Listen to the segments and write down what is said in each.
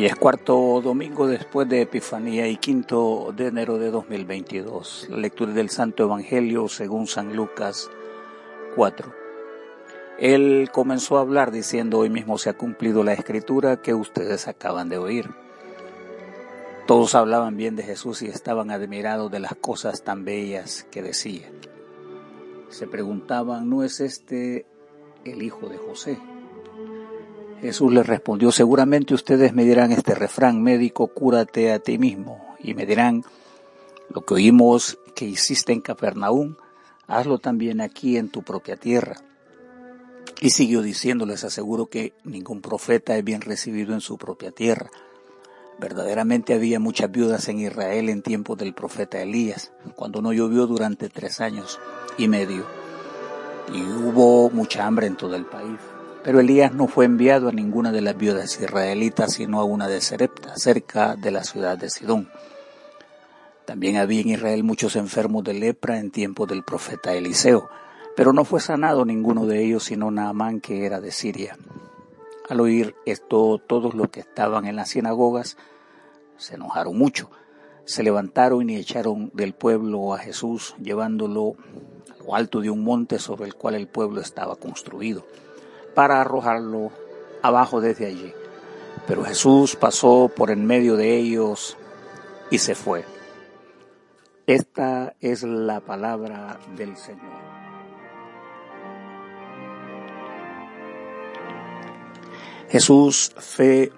Hoy es cuarto domingo después de Epifanía y quinto de enero de 2022. La lectura del Santo Evangelio según San Lucas 4. Él comenzó a hablar diciendo, hoy mismo se ha cumplido la escritura que ustedes acaban de oír. Todos hablaban bien de Jesús y estaban admirados de las cosas tan bellas que decía. Se preguntaban, ¿no es este el hijo de José? Jesús les respondió, seguramente ustedes me dirán este refrán, médico, cúrate a ti mismo. Y me dirán, lo que oímos que hiciste en Capernaum, hazlo también aquí en tu propia tierra. Y siguió diciendo, les aseguro que ningún profeta es bien recibido en su propia tierra. Verdaderamente había muchas viudas en Israel en tiempos del profeta Elías, cuando no llovió durante tres años y medio, y hubo mucha hambre en todo el país. Pero Elías no fue enviado a ninguna de las viudas israelitas, sino a una de Serepta, cerca de la ciudad de Sidón. También había en Israel muchos enfermos de lepra en tiempo del profeta Eliseo, pero no fue sanado ninguno de ellos, sino Naamán, que era de Siria. Al oír esto, todos los que estaban en las sinagogas se enojaron mucho. Se levantaron y echaron del pueblo a Jesús, llevándolo a lo alto de un monte sobre el cual el pueblo estaba construido para arrojarlo abajo desde allí. Pero Jesús pasó por en medio de ellos y se fue. Esta es la palabra del Señor. Jesús, fe,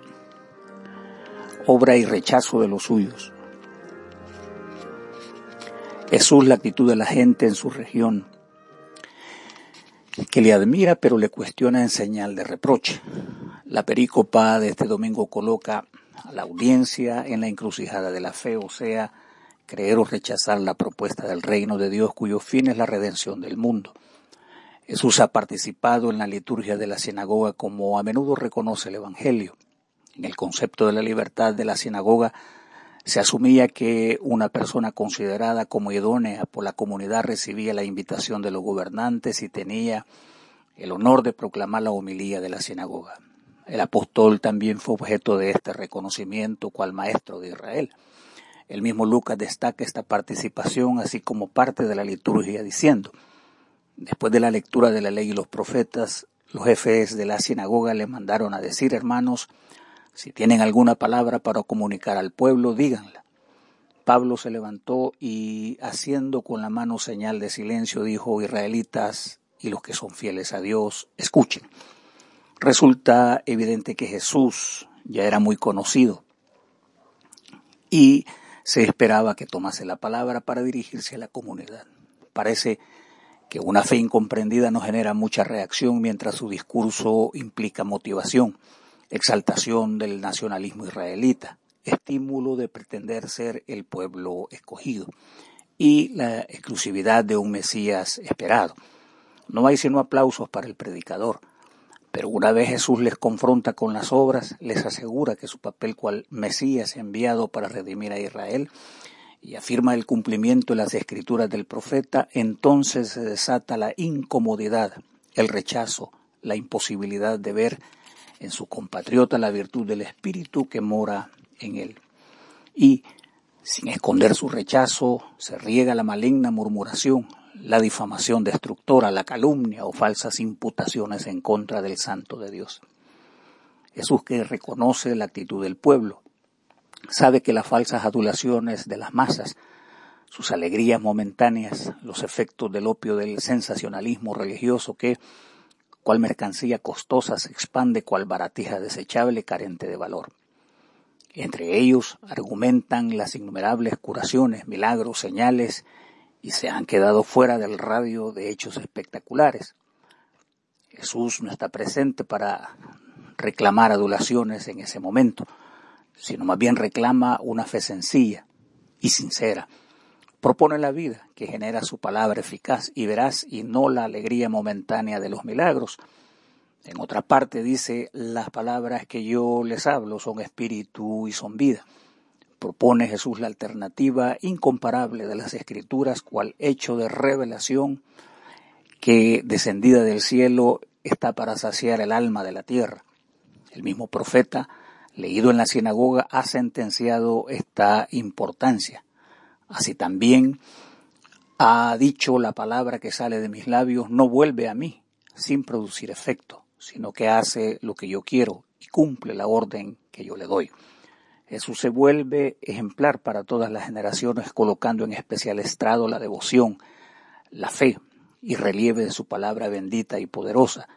obra y rechazo de los suyos. Jesús, la actitud de la gente en su región que le admira pero le cuestiona en señal de reproche. La perícopa de este domingo coloca a la audiencia en la encrucijada de la fe, o sea, creer o rechazar la propuesta del reino de Dios cuyo fin es la redención del mundo. Jesús ha participado en la liturgia de la sinagoga como a menudo reconoce el Evangelio. En el concepto de la libertad de la sinagoga se asumía que una persona considerada como idónea por la comunidad recibía la invitación de los gobernantes y tenía el honor de proclamar la homilía de la sinagoga. El apóstol también fue objeto de este reconocimiento cual maestro de Israel. El mismo Lucas destaca esta participación así como parte de la liturgia diciendo, después de la lectura de la ley y los profetas, los jefes de la sinagoga le mandaron a decir, hermanos, si tienen alguna palabra para comunicar al pueblo, díganla. Pablo se levantó y, haciendo con la mano señal de silencio, dijo, Israelitas y los que son fieles a Dios, escuchen. Resulta evidente que Jesús ya era muy conocido y se esperaba que tomase la palabra para dirigirse a la comunidad. Parece que una fe incomprendida no genera mucha reacción mientras su discurso implica motivación exaltación del nacionalismo israelita, estímulo de pretender ser el pueblo escogido y la exclusividad de un Mesías esperado. No hay sino aplausos para el predicador, pero una vez Jesús les confronta con las obras, les asegura que su papel cual Mesías enviado para redimir a Israel y afirma el cumplimiento de las escrituras del profeta, entonces se desata la incomodidad, el rechazo, la imposibilidad de ver en su compatriota la virtud del espíritu que mora en él. Y, sin esconder su rechazo, se riega la maligna murmuración, la difamación destructora, la calumnia o falsas imputaciones en contra del santo de Dios. Jesús que reconoce la actitud del pueblo, sabe que las falsas adulaciones de las masas, sus alegrías momentáneas, los efectos del opio del sensacionalismo religioso que cual mercancía costosa se expande cual baratija desechable carente de valor. Entre ellos argumentan las innumerables curaciones, milagros, señales y se han quedado fuera del radio de hechos espectaculares. Jesús no está presente para reclamar adulaciones en ese momento, sino más bien reclama una fe sencilla y sincera propone la vida que genera su palabra eficaz y veraz y no la alegría momentánea de los milagros. En otra parte dice, las palabras que yo les hablo son espíritu y son vida. Propone Jesús la alternativa incomparable de las escrituras cual hecho de revelación que descendida del cielo está para saciar el alma de la tierra. El mismo profeta leído en la sinagoga, ha sentenciado esta importancia. Así también ha dicho la palabra que sale de mis labios no vuelve a mí sin producir efecto, sino que hace lo que yo quiero y cumple la orden que yo le doy. Jesús se vuelve ejemplar para todas las generaciones, colocando en especial estrado la devoción, la fe y relieve de su palabra bendita y poderosa,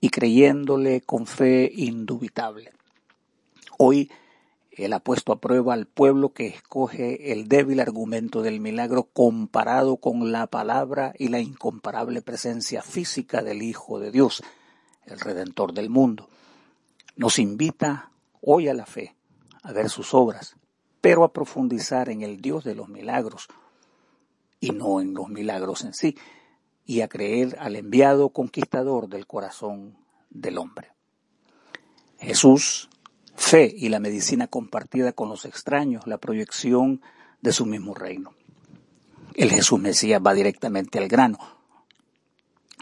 y creyéndole con fe indubitable. Hoy él ha puesto a prueba al pueblo que escoge el débil argumento del milagro comparado con la palabra y la incomparable presencia física del Hijo de Dios, el Redentor del mundo. Nos invita hoy a la fe, a ver sus obras, pero a profundizar en el Dios de los milagros y no en los milagros en sí, y a creer al enviado conquistador del corazón del hombre. Jesús, fe y la medicina compartida con los extraños, la proyección de su mismo reino. El Jesús Mesías va directamente al grano,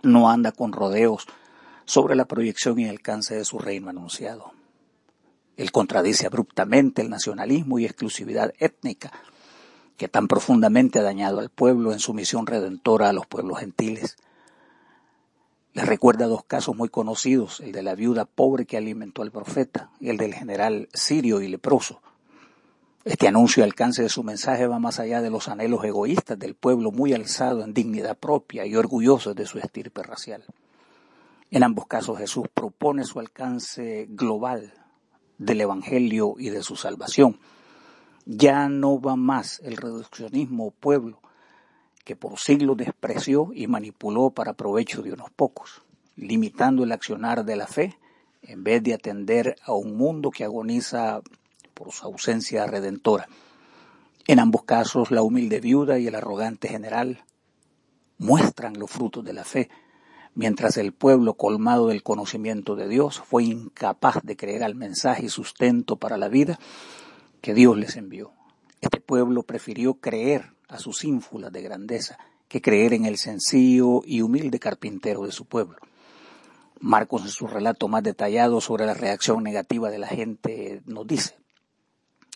no anda con rodeos sobre la proyección y alcance de su reino anunciado. Él contradice abruptamente el nacionalismo y exclusividad étnica que tan profundamente ha dañado al pueblo en su misión redentora a los pueblos gentiles. Les recuerda dos casos muy conocidos, el de la viuda pobre que alimentó al profeta y el del general sirio y leproso. Este anuncio y alcance de su mensaje va más allá de los anhelos egoístas del pueblo muy alzado en dignidad propia y orgulloso de su estirpe racial. En ambos casos Jesús propone su alcance global del Evangelio y de su salvación. Ya no va más el reduccionismo pueblo que por siglos despreció y manipuló para provecho de unos pocos, limitando el accionar de la fe en vez de atender a un mundo que agoniza por su ausencia redentora. En ambos casos, la humilde viuda y el arrogante general muestran los frutos de la fe, mientras el pueblo colmado del conocimiento de Dios fue incapaz de creer al mensaje y sustento para la vida que Dios les envió. Este pueblo prefirió creer a sus ínfulas de grandeza que creer en el sencillo y humilde carpintero de su pueblo. Marcos en su relato más detallado sobre la reacción negativa de la gente nos dice,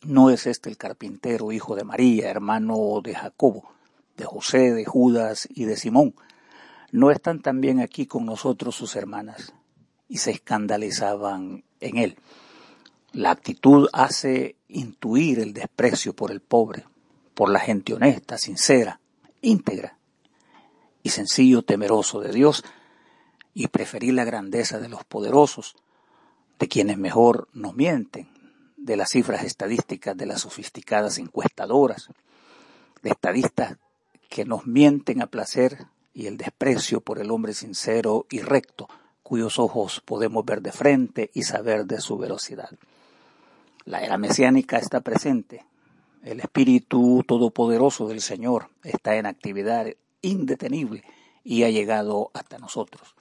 no es este el carpintero, hijo de María, hermano de Jacobo, de José, de Judas y de Simón, ¿No están también aquí con nosotros sus hermanas? Y se escandalizaban en él. La actitud hace intuir el desprecio por el pobre, por la gente honesta, sincera, íntegra y sencillo temeroso de Dios y preferir la grandeza de los poderosos, de quienes mejor nos mienten, de las cifras estadísticas de las sofisticadas encuestadoras, de estadistas que nos mienten a placer y el desprecio por el hombre sincero y recto, cuyos ojos podemos ver de frente y saber de su velocidad. La era mesiánica está presente. El Espíritu Todopoderoso del Señor está en actividad indetenible y ha llegado hasta nosotros.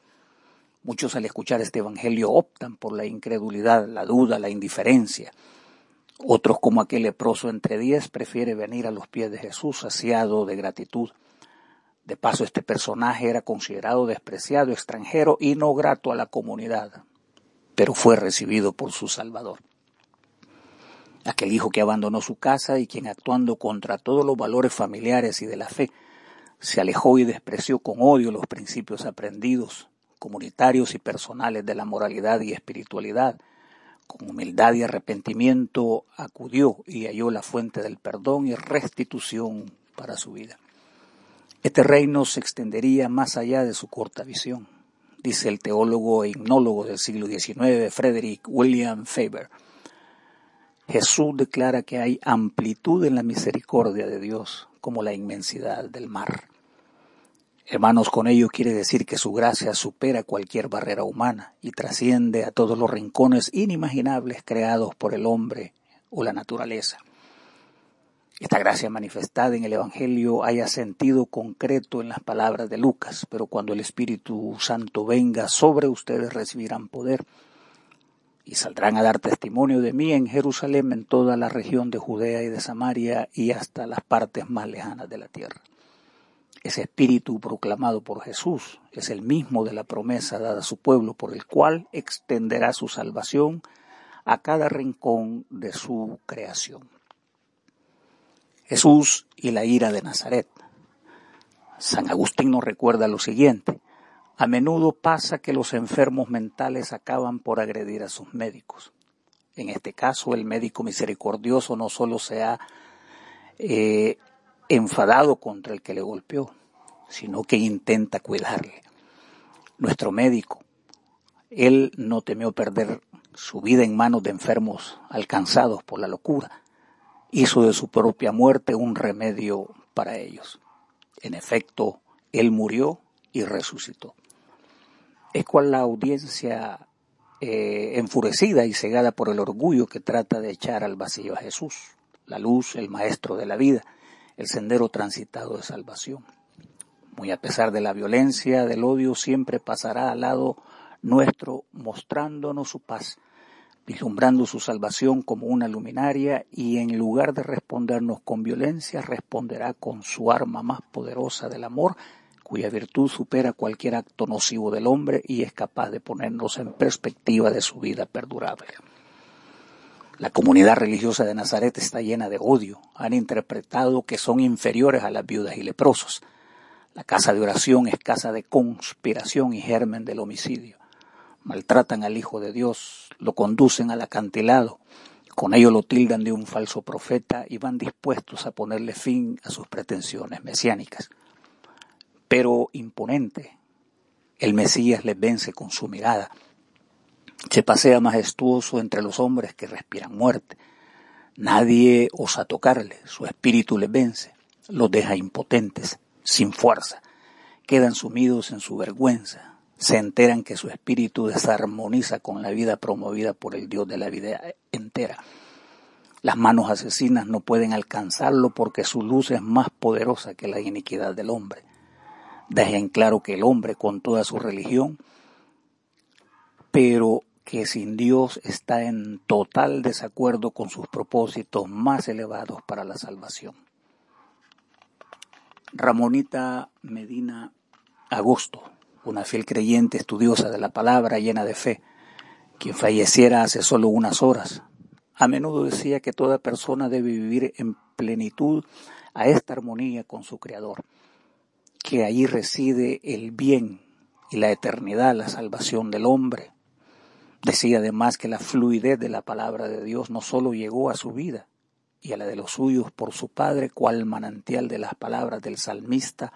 Muchos al escuchar este Evangelio optan por la incredulidad, la duda, la indiferencia. Otros, como aquel leproso entre diez, prefiere venir a los pies de Jesús saciado de gratitud. De paso, este personaje era considerado despreciado, extranjero y no grato a la comunidad, pero fue recibido por su Salvador. Aquel hijo que abandonó su casa y quien actuando contra todos los valores familiares y de la fe, se alejó y despreció con odio los principios aprendidos, comunitarios y personales de la moralidad y espiritualidad, con humildad y arrepentimiento acudió y halló la fuente del perdón y restitución para su vida. Este reino se extendería más allá de su corta visión, dice el teólogo e hipnólogo del siglo XIX, Frederick William Faber. Jesús declara que hay amplitud en la misericordia de Dios, como la inmensidad del mar. Hermanos, con ello quiere decir que su gracia supera cualquier barrera humana y trasciende a todos los rincones inimaginables creados por el hombre o la naturaleza. Esta gracia manifestada en el Evangelio haya sentido concreto en las palabras de Lucas, pero cuando el Espíritu Santo venga sobre ustedes recibirán poder y saldrán a dar testimonio de mí en Jerusalén, en toda la región de Judea y de Samaria y hasta las partes más lejanas de la tierra. Ese espíritu proclamado por Jesús es el mismo de la promesa dada a su pueblo, por el cual extenderá su salvación a cada rincón de su creación. Jesús y la ira de Nazaret. San Agustín nos recuerda lo siguiente. A menudo pasa que los enfermos mentales acaban por agredir a sus médicos. En este caso, el médico misericordioso no solo se ha eh, enfadado contra el que le golpeó, sino que intenta cuidarle. Nuestro médico, él no temió perder su vida en manos de enfermos alcanzados por la locura. Hizo de su propia muerte un remedio para ellos. En efecto, él murió y resucitó. Es cual la audiencia eh, enfurecida y cegada por el orgullo que trata de echar al vacío a Jesús, la luz, el maestro de la vida, el sendero transitado de salvación. Muy a pesar de la violencia, del odio, siempre pasará al lado nuestro mostrándonos su paz, vislumbrando su salvación como una luminaria y en lugar de respondernos con violencia, responderá con su arma más poderosa del amor, cuya virtud supera cualquier acto nocivo del hombre y es capaz de ponernos en perspectiva de su vida perdurable. La comunidad religiosa de Nazaret está llena de odio. Han interpretado que son inferiores a las viudas y leprosos. La casa de oración es casa de conspiración y germen del homicidio. Maltratan al Hijo de Dios, lo conducen al acantilado, con ello lo tildan de un falso profeta y van dispuestos a ponerle fin a sus pretensiones mesiánicas. Pero imponente, el Mesías les vence con su mirada se pasea majestuoso entre los hombres que respiran muerte. Nadie osa tocarle, su espíritu les vence, los deja impotentes, sin fuerza, quedan sumidos en su vergüenza, se enteran que su espíritu desarmoniza con la vida promovida por el Dios de la vida entera. Las manos asesinas no pueden alcanzarlo porque su luz es más poderosa que la iniquidad del hombre. Dejen claro que el hombre, con toda su religión, pero que sin Dios está en total desacuerdo con sus propósitos más elevados para la salvación. Ramonita Medina Agosto, una fiel creyente estudiosa de la palabra llena de fe, quien falleciera hace solo unas horas, a menudo decía que toda persona debe vivir en plenitud a esta armonía con su Creador, que allí reside el bien y la eternidad, la salvación del hombre, Decía además que la fluidez de la palabra de Dios no solo llegó a su vida y a la de los suyos por su Padre, cual manantial de las palabras del salmista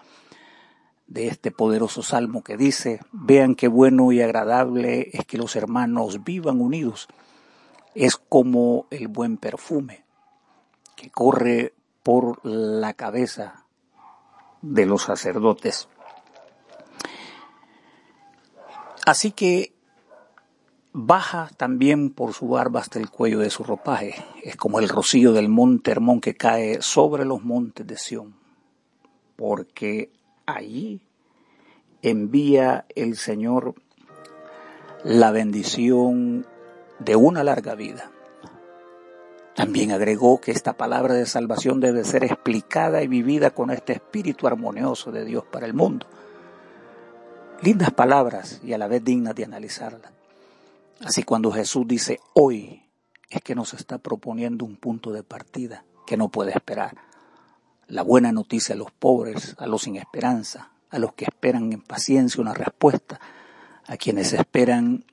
de este poderoso salmo que dice, vean qué bueno y agradable es que los hermanos vivan unidos. Es como el buen perfume que corre por la cabeza de los sacerdotes. Así que baja también por su barba hasta el cuello de su ropaje. Es como el rocío del monte Hermón que cae sobre los montes de Sión, porque allí envía el Señor la bendición de una larga vida. También agregó que esta palabra de salvación debe ser explicada y vivida con este espíritu armonioso de Dios para el mundo. Lindas palabras y a la vez dignas de analizarlas. Así cuando Jesús dice hoy, es que nos está proponiendo un punto de partida que no puede esperar. La buena noticia a los pobres, a los sin esperanza, a los que esperan en paciencia una respuesta, a quienes esperan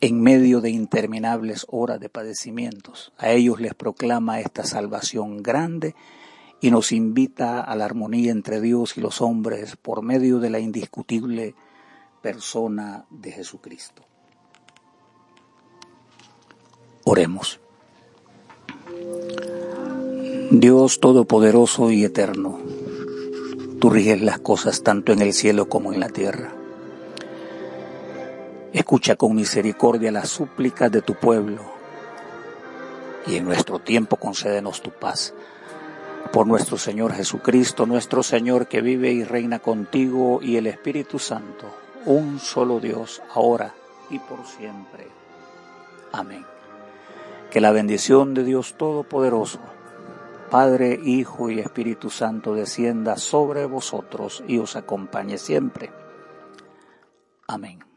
en medio de interminables horas de padecimientos. A ellos les proclama esta salvación grande y nos invita a la armonía entre Dios y los hombres por medio de la indiscutible persona de Jesucristo. Oremos. Dios Todopoderoso y Eterno, tú riges las cosas tanto en el cielo como en la tierra. Escucha con misericordia las súplicas de tu pueblo y en nuestro tiempo concédenos tu paz. Por nuestro Señor Jesucristo, nuestro Señor que vive y reina contigo y el Espíritu Santo, un solo Dios, ahora y por siempre. Amén. Que la bendición de Dios Todopoderoso, Padre, Hijo y Espíritu Santo descienda sobre vosotros y os acompañe siempre. Amén.